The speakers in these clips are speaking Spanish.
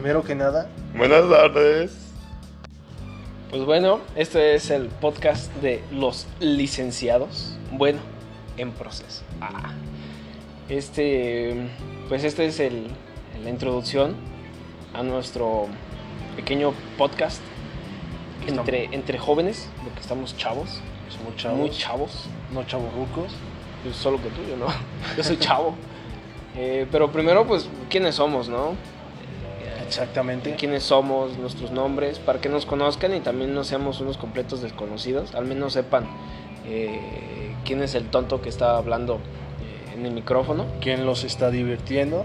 primero que nada, Buenas tardes. Pues bueno, este es el podcast de los licenciados. Bueno, en proceso. Ah. Este, pues este es el, la introducción a nuestro pequeño podcast entre, entre jóvenes, porque estamos chavos, somos chavos, muy chavos, no chavos rucos. pues solo que tú, yo no, yo soy chavo. Eh, pero primero, pues, ¿quiénes somos, no? Exactamente. quiénes somos, nuestros nombres, para que nos conozcan y también no seamos unos completos desconocidos, al menos sepan eh, quién es el tonto que está hablando eh, en el micrófono. ¿Quién los está divirtiendo?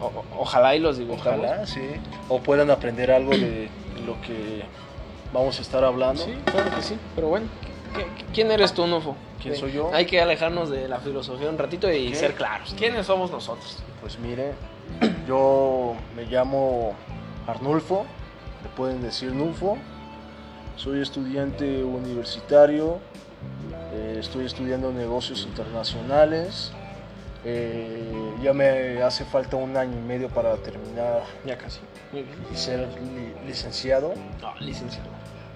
O- o- ojalá y los dibujamos. Ojalá, sí. O puedan aprender algo de lo que vamos a estar hablando. Sí, claro que sí. Pero bueno, ¿qué- qué- ¿quién eres tú, Nufo? ¿Quién soy yo? Hay que alejarnos de la filosofía un ratito y ¿Qué? ser claros. ¿Quiénes somos nosotros? Pues mire, yo me llamo Arnulfo, me pueden decir Nulfo. Soy estudiante universitario, eh, estoy estudiando negocios internacionales. eh, ya me hace falta un año y medio para terminar Ya casi. Muy bien. y ser li- licenciado. Ah, licenciado.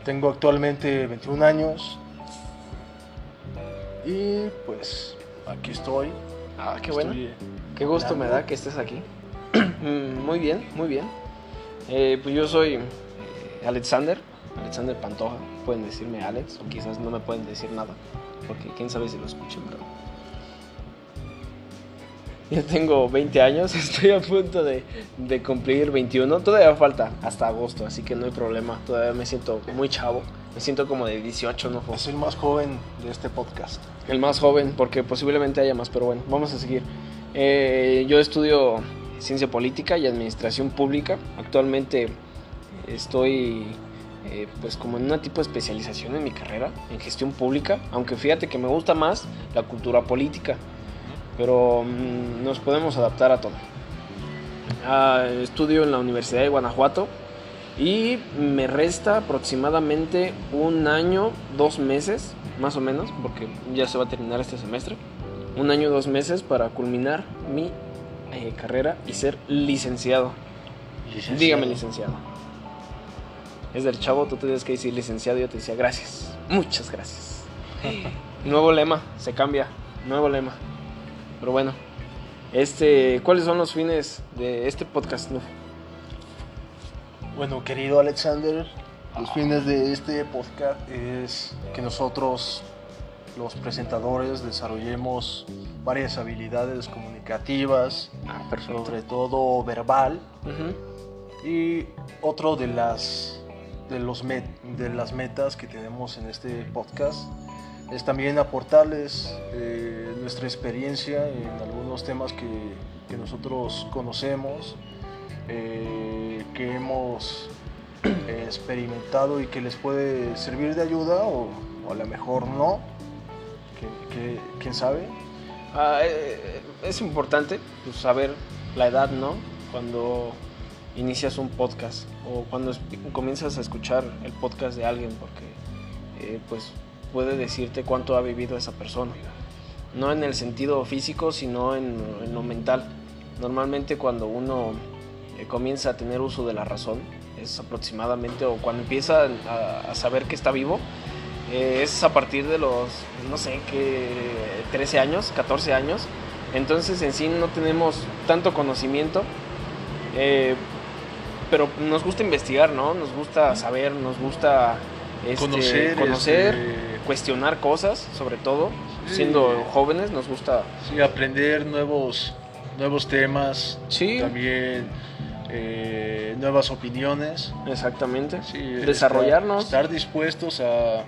Tengo actualmente 21 años y pues aquí estoy. Ah, qué bueno. Qué gusto me da que estés aquí. Muy bien, muy bien. Eh, pues yo soy eh, Alexander, Alexander Pantoja. Pueden decirme Alex, o quizás no me pueden decir nada, porque quién sabe si lo escuchen, pero. Yo tengo 20 años, estoy a punto de, de cumplir 21. Todavía falta hasta agosto, así que no hay problema. Todavía me siento muy chavo. Me siento como de 18, ¿no? Es el más joven de este podcast. El más joven, porque posiblemente haya más, pero bueno, vamos a seguir. Eh, yo estudio ciencia política y administración pública. Actualmente estoy eh, pues como en una tipo de especialización en mi carrera, en gestión pública, aunque fíjate que me gusta más la cultura política, pero mm, nos podemos adaptar a todo. Ah, estudio en la Universidad de Guanajuato y me resta aproximadamente un año, dos meses, más o menos, porque ya se va a terminar este semestre. Un año, dos meses para culminar mi eh, carrera y ser licenciado. Dígame licenciado. Es del chavo, tú tienes que decir licenciado y yo te decía gracias. Muchas gracias. Nuevo lema, se cambia. Nuevo lema. Pero bueno, este, ¿cuáles son los fines de este podcast? Bueno, querido Alexander, los fines de este podcast es que nosotros, los presentadores, desarrollemos varias habilidades comunicativas, Ah, sobre todo verbal, y otro de las de los met- de las metas que tenemos en este podcast es también aportarles eh, nuestra experiencia en algunos temas que, que nosotros conocemos, eh, que hemos eh, experimentado y que les puede servir de ayuda o, o a lo mejor no, que, que- sabe. Ah, eh, es importante pues, saber la edad, ¿no? Cuando inicias un podcast o cuando comienzas a escuchar el podcast de alguien, porque eh, pues puede decirte cuánto ha vivido esa persona. No en el sentido físico, sino en, en lo mental. Normalmente cuando uno eh, comienza a tener uso de la razón, es aproximadamente, o cuando empieza a, a saber que está vivo, eh, es a partir de los, no sé, que 13 años, 14 años. Entonces en sí no tenemos tanto conocimiento, eh, pero nos gusta investigar, ¿no? Nos gusta saber, nos gusta este, Conocer, conocer, este- cuestionar cosas, sobre todo. Sí. Siendo jóvenes nos gusta... Sí, aprender nuevos, nuevos temas, Sí, también eh, nuevas opiniones. exactamente. Sí, Desarrollarnos, Estar, estar dispuestos a,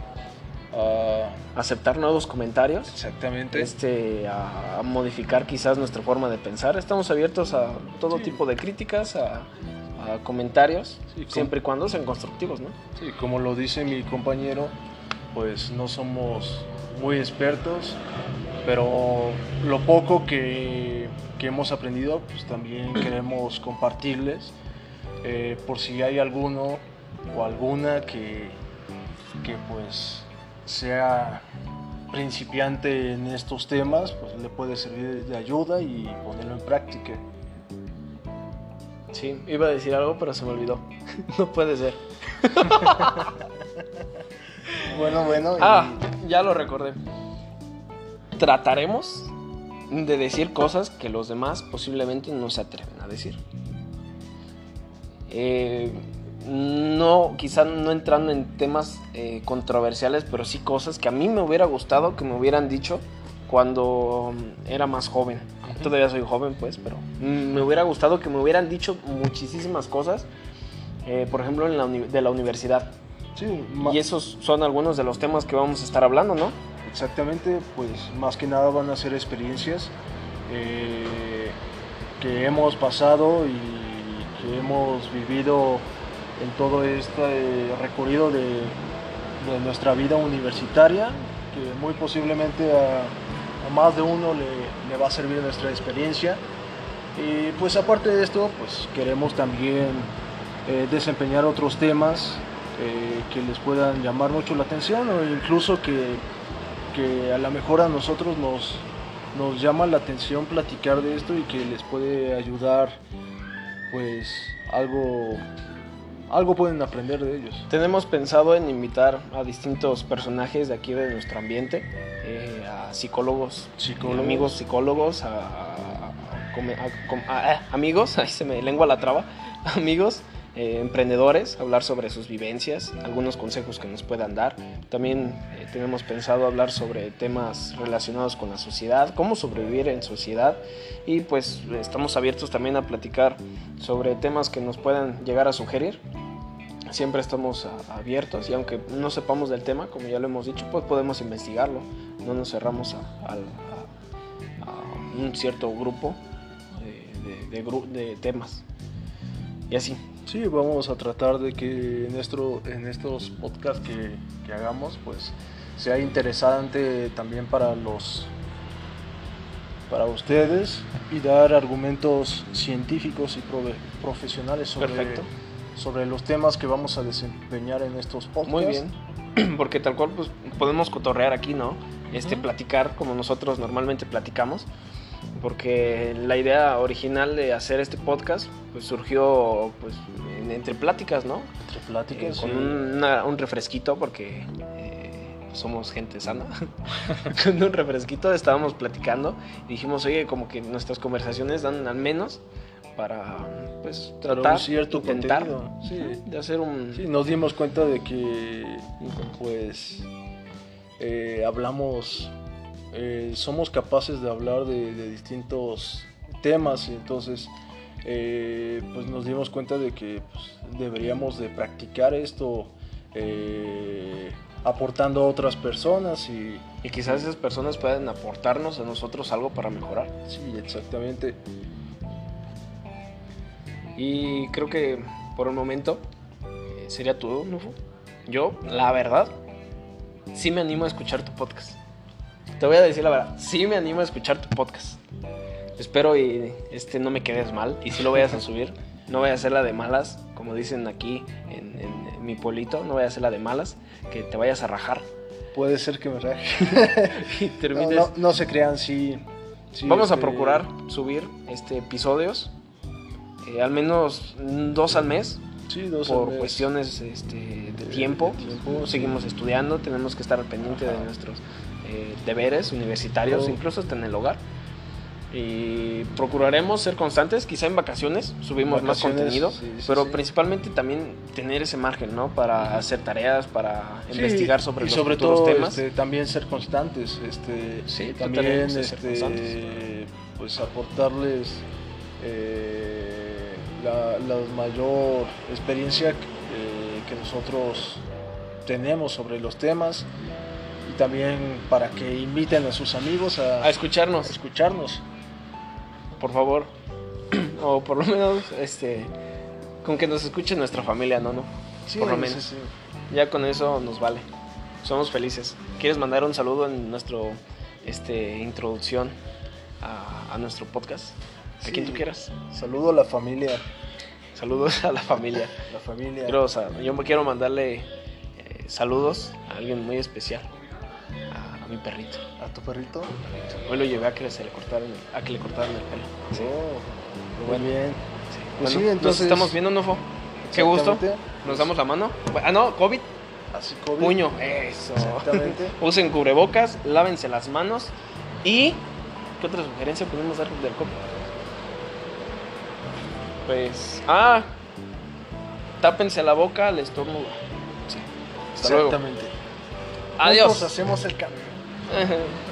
a- aceptar nuevos comentarios. Exactamente. este, a, modificar quizás nuestra forma de pensar. Estamos abiertos a todo Sí. tipo de críticas, a, a comentarios, Sí, siempre y cuando sean constructivos, ¿no? Sí, como lo dice mi compañero, pues no somos muy expertos, pero lo poco que, que hemos aprendido, pues también queremos compartirles, eh, por si hay alguno o alguna que, que pues sea principiante en estos temas, pues le puede servir de ayuda y ponerlo en práctica. Sí, iba a decir algo, pero se me olvidó. no puede ser. bueno, bueno. Ah, ya lo recordé. Trataremos de decir cosas que los demás posiblemente no se atreven a decir. Eh, no, quizá no entrando en temas eh, controversiales, pero sí cosas que a mí me hubiera gustado que me hubieran dicho cuando era más joven. Todavía soy joven, pues, pero me hubiera gustado que me hubieran dicho muchísimas cosas, eh, por ejemplo, en la de la universidad. Sí, y esos son algunos de los temas que vamos a estar hablando, ¿no? Exactamente, pues más que nada van a ser experiencias eh, que hemos pasado y que hemos vivido en todo este recorrido de, de nuestra vida universitaria, que muy posiblemente a, más de uno le, va a servir nuestra experiencia. Y pues aparte de esto, pues queremos también eh, desempeñar otros temas eh, que les puedan llamar mucho la atención o incluso que, que a lo mejor a nosotros nos, nos llama la atención platicar de esto y que les puede ayudar pues algo algo pueden aprender de ellos. Tenemos pensado en invitar a distintos personajes de aquí de nuestro ambiente, eh, a psicólogos, amigos psicólogos, a, eh, amigos, ahí se me lengua la traba, amigos. Eh, emprendedores, hablar sobre sus vivencias, algunos consejos que nos puedan dar. También tenemos pensado hablar sobre temas relacionados con la sociedad, cómo sobrevivir en sociedad y pues estamos abiertos también a platicar sobre temas que nos puedan llegar a sugerir siempre estamos abiertos y aunque no sepamos del tema, como ya lo hemos dicho, pues podemos investigarlo. No nos cerramos a, un cierto grupo de, de, temas. Y así. Sí, vamos a tratar de que en, nuestro, en estos podcasts que, que hagamos, pues sea interesante también para los para ustedes y dar argumentos científicos y profesionales sobre Perfecto sobre los temas que vamos a desempeñar en estos podcasts. Muy bien, porque tal cual pues podemos cotorrear aquí, ¿no? Este, platicar como nosotros normalmente platicamos, porque la idea original de hacer este podcast pues surgió pues entre pláticas, ¿no? Entre pláticas, eh, Con un refresquito, porque eh, somos gente sana. con un refresquito estábamos platicando y dijimos, oye, como que nuestras conversaciones dan al menos para pues tratar un cierto intentar sí. de hacer un sí, nos dimos cuenta de que pues eh, hablamos eh, somos capaces de hablar de, distintos temas y entonces eh, pues nos dimos cuenta de que pues, deberíamos de practicar esto aportando a otras personas y, y quizás esas personas puedan aportarnos a nosotros algo para mejorar. Sí exactamente y creo que por el momento eh, sería todo, ¿no? Yo, la verdad, sí me animo a escuchar tu podcast. Te voy a decir la verdad, sí me animo a escuchar tu podcast. Espero y este no me quedes mal y si lo vayas a subir. No voy a hacer la de malas, como dicen aquí en, mi polito, no voy a hacer la de malas, que te vayas a rajar. Puede ser que me raje. y termines... no, no, se crean, sí. Vamos a este, procurar subir este episodios eh, al menos dos al mes. por cuestiones este, de, tiempo. Seguimos estudiando, tenemos que estar al pendiente de nuestros eh, deberes universitarios, incluso hasta en el hogar. Y procuraremos ser constantes, quizá en vacaciones subimos más contenido, pero principalmente también tener ese margen, ¿no? Para hacer tareas, para investigar sobre y sobre todo, temas. Este, también ser constantes, este, también este, pues aportarles eh, la, mayor experiencia eh, que nosotros tenemos sobre los temas y también para que inviten a sus amigos a, escucharnos. escucharnos. Por favor. o por lo menos este con que nos escuche nuestra familia, ¿no? no? por lo menos. Ya con eso nos vale. Somos felices. ¿Quieres mandar un saludo en nuestro este introducción a, a nuestro podcast? sí. a quien tú quieras. Saludo a la familia. Saludos a la familia. La familia. Yo me quiero mandarle eh, saludos a alguien muy especial. A, mi perrito. ¿A tu perrito? Hoy lo llevé a que, se le, cortaran, a que le cortaran el pelo. Oh, sí. Oh, bueno. muy bien. Pues sí, entonces... Nos estamos viendo, Nofo. Qué gusto. Nos damos la mano. Ah, no, COVID. Ah, Así COVID. Puño. Eso. Exactamente. Usen cubrebocas, lávense las manos y... ¿Qué otra sugerencia podemos dar del COVID? pues. Ah, tápense la boca al estornudo. Sí. Hasta Exactamente. Luego. Adiós. Nosotros hacemos el cambio.